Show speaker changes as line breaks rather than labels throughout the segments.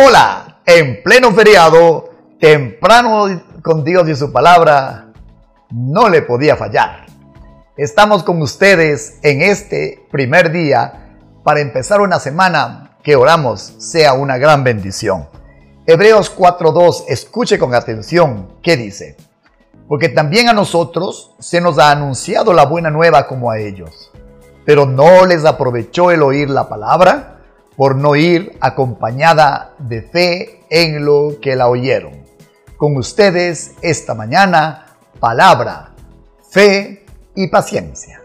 Hola, en pleno feriado, temprano con Dios y su palabra, no le podía fallar. Estamos con ustedes en este primer día para empezar una semana que oramos sea una gran bendición. Hebreos 4.2, escuche con atención qué dice. Porque también a nosotros se nos ha anunciado la buena nueva como a ellos. Pero no les aprovechó el oír la palabra por no ir acompañada de fe en lo que la oyeron. Con ustedes esta mañana, palabra, fe y paciencia.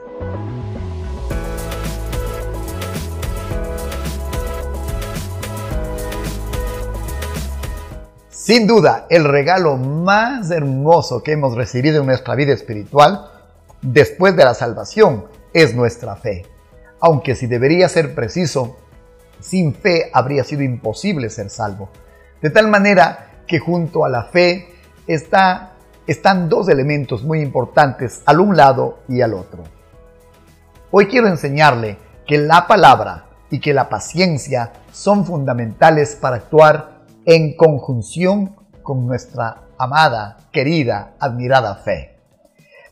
Sin duda, el regalo más hermoso que hemos recibido en nuestra vida espiritual, después de la salvación, es nuestra fe. Aunque si debería ser preciso, sin fe habría sido imposible ser salvo. De tal manera que junto a la fe está, están dos elementos muy importantes al un lado y al otro. Hoy quiero enseñarle que la palabra y que la paciencia son fundamentales para actuar en conjunción con nuestra amada, querida, admirada fe.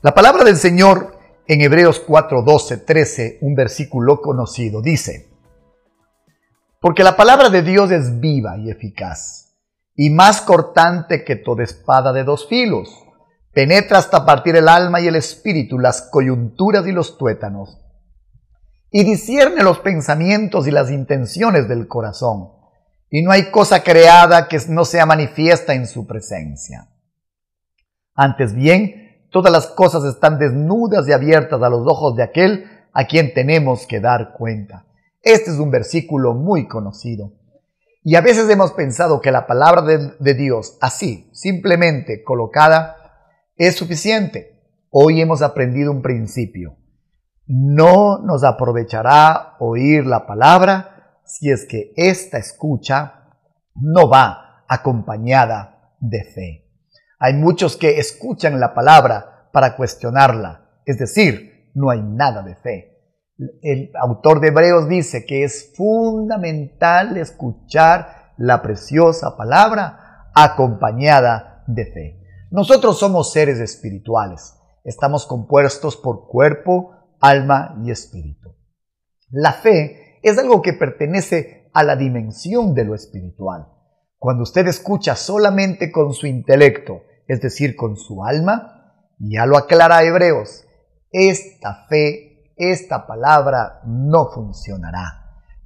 La palabra del Señor en Hebreos 4, 12, 13, un versículo conocido, dice, porque la palabra de Dios es viva y eficaz, y más cortante que toda espada de dos filos. Penetra hasta partir el alma y el espíritu, las coyunturas y los tuétanos, y discierne los pensamientos y las intenciones del corazón. Y no hay cosa creada que no sea manifiesta en su presencia. Antes bien, todas las cosas están desnudas y abiertas a los ojos de aquel a quien tenemos que dar cuenta. Este es un versículo muy conocido. Y a veces hemos pensado que la palabra de, Dios, así, simplemente colocada, es suficiente. Hoy hemos aprendido un principio. No nos aprovechará oír la palabra si es que esta escucha no va acompañada de fe. Hay muchos que escuchan la palabra para cuestionarla, es decir, no hay nada de fe el autor de Hebreos dice que es fundamental escuchar la preciosa palabra acompañada de fe. Nosotros somos seres espirituales. Estamos compuestos por cuerpo, alma y espíritu. La fe es algo que pertenece a la dimensión de lo espiritual. Cuando usted escucha solamente con su intelecto, es decir, con su alma, ya lo aclara Hebreos, esta fe esta palabra no funcionará.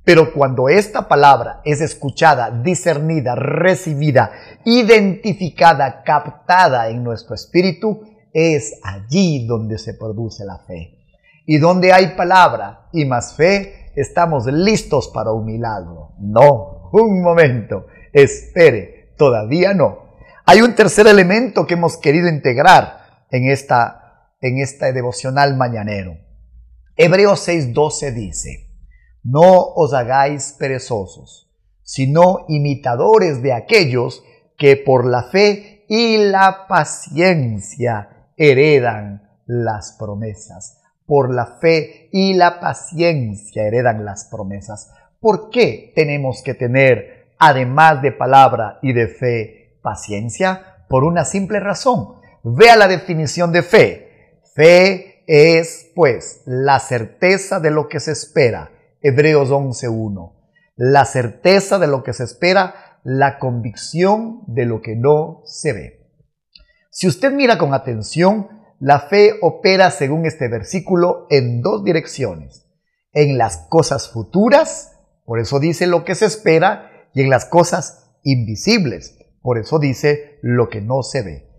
Pero cuando esta palabra es escuchada, discernida, recibida, identificada, captada en nuestro espíritu, es allí donde se produce la fe. Y donde hay palabra y más fe, estamos listos para un milagro. No, un momento, espere, todavía no. Hay un tercer elemento que hemos querido integrar en esta, en esta devocional mañanero. Hebreos 6:12 dice, no os hagáis perezosos, sino imitadores de aquellos que por la fe y la paciencia heredan las promesas. Por la fe y la paciencia heredan las promesas. ¿Por qué tenemos que tener, además de palabra y de fe, paciencia? Por una simple razón. Vea la definición de fe. Fe es, pues, la certeza de lo que se espera. Hebreos 11.1. La certeza de lo que se espera, la convicción de lo que no se ve. Si usted mira con atención, la fe opera, según este versículo, en dos direcciones. En las cosas futuras, por eso dice lo que se espera, y en las cosas invisibles, por eso dice lo que no se ve.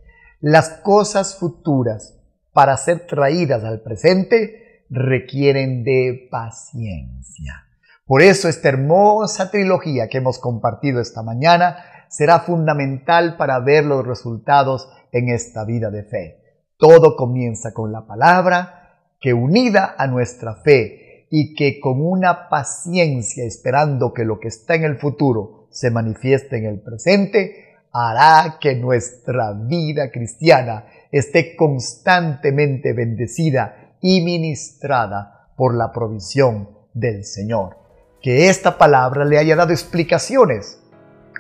Las cosas futuras para ser traídas al presente requieren de paciencia. Por eso esta hermosa trilogía que hemos compartido esta mañana será fundamental para ver los resultados en esta vida de fe. Todo comienza con la palabra que unida a nuestra fe y que con una paciencia esperando que lo que está en el futuro se manifieste en el presente, hará que nuestra vida cristiana esté constantemente bendecida y ministrada por la provisión del Señor. Que esta palabra le haya dado explicaciones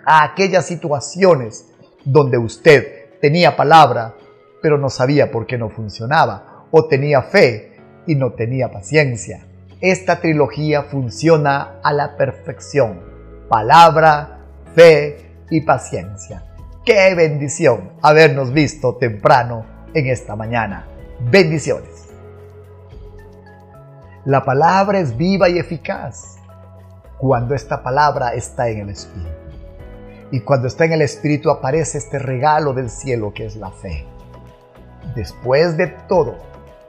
a aquellas situaciones donde usted tenía palabra, pero no sabía por qué no funcionaba, o tenía fe y no tenía paciencia. Esta trilogía funciona a la perfección. Palabra, fe y paciencia. Qué bendición habernos visto temprano en esta mañana. Bendiciones. La palabra es viva y eficaz cuando esta palabra está en el Espíritu. Y cuando está en el Espíritu aparece este regalo del cielo que es la fe. Después de todo,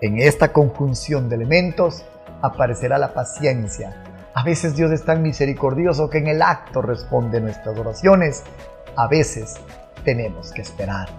en esta conjunción de elementos aparecerá la paciencia. A veces Dios es tan misericordioso que en el acto responde nuestras oraciones. A veces tenemos que esperar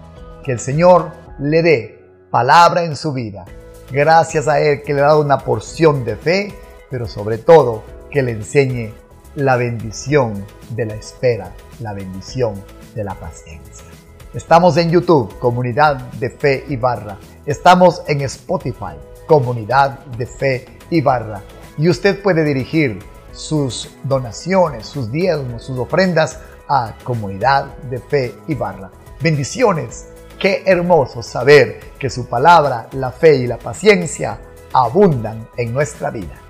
que el Señor le dé palabra en su vida. Gracias a Él que le ha dado una porción de fe, pero sobre todo que le enseñe la bendición de la espera, la bendición de la paciencia. Estamos en YouTube, Comunidad de Fe y Barra. Estamos en Spotify, Comunidad de Fe y Barra. Y usted puede dirigir sus donaciones, sus diezmos, sus ofrendas a Comunidad de Fe y Barra. Bendiciones. Qué hermoso saber que su palabra, la fe y la paciencia abundan en nuestra vida.